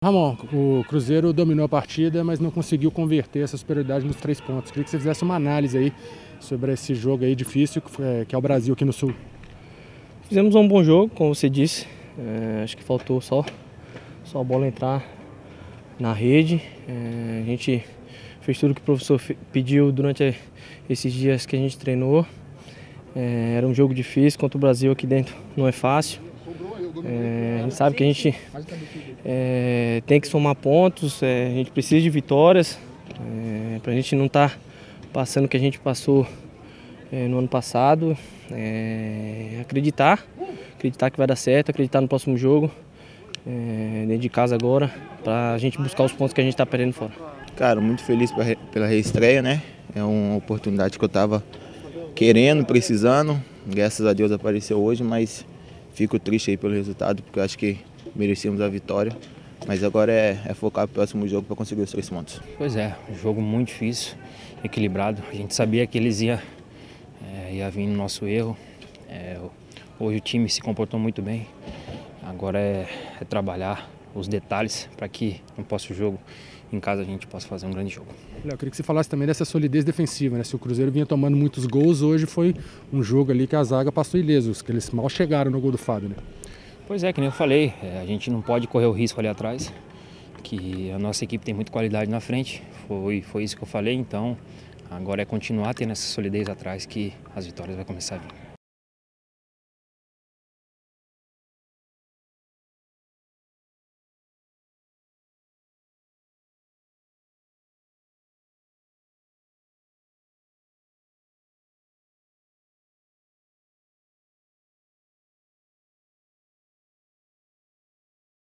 Ramon, o Cruzeiro dominou a partida, mas não conseguiu converter essa superioridade nos três pontos. Queria que você fizesse uma análise aí sobre esse jogo aí difícil que é o Brasil aqui no Sul. Fizemos um bom jogo, como você disse. É, acho que faltou só, só a bola entrar na rede. É, a gente fez tudo que o professor pediu durante esses dias que a gente treinou. É, era um jogo difícil contra o Brasil aqui dentro, não é fácil. É, gente sabe que a gente é, tem que somar pontos, é, a gente precisa de vitórias é, para a gente não estar tá passando o que a gente passou no ano passado. Acreditar, acreditar que vai dar certo, acreditar no próximo jogo, dentro de casa agora, para a gente buscar os pontos que a gente está perdendo fora. Cara, muito feliz pela reestreia, né? É uma oportunidade que eu estava querendo, precisando. Graças a Deus apareceu hoje, mas Fico triste aí pelo resultado, porque acho que merecíamos a vitória. Mas agora é, é focar no próximo jogo para conseguir os três pontos. Pois é, um jogo muito difícil, equilibrado. A gente sabia que eles iam é, ia vir no nosso erro. É, hoje o time se comportou muito bem. Agora é, é trabalhar os detalhes para que no próximo jogo em casa a gente possa fazer um grande jogo. Léo, eu queria que você falasse também dessa solidez defensiva, né? Se o Cruzeiro vinha tomando muitos gols, hoje foi um jogo ali que a zaga passou ilesos, que eles mal chegaram no gol do Fábio, né? Pois é, que nem eu falei, é, a gente não pode correr o risco ali atrás, que a nossa equipe tem muita qualidade na frente, foi, foi isso que eu falei, então agora é continuar tendo essa solidez atrás que as vitórias vão começar a vir.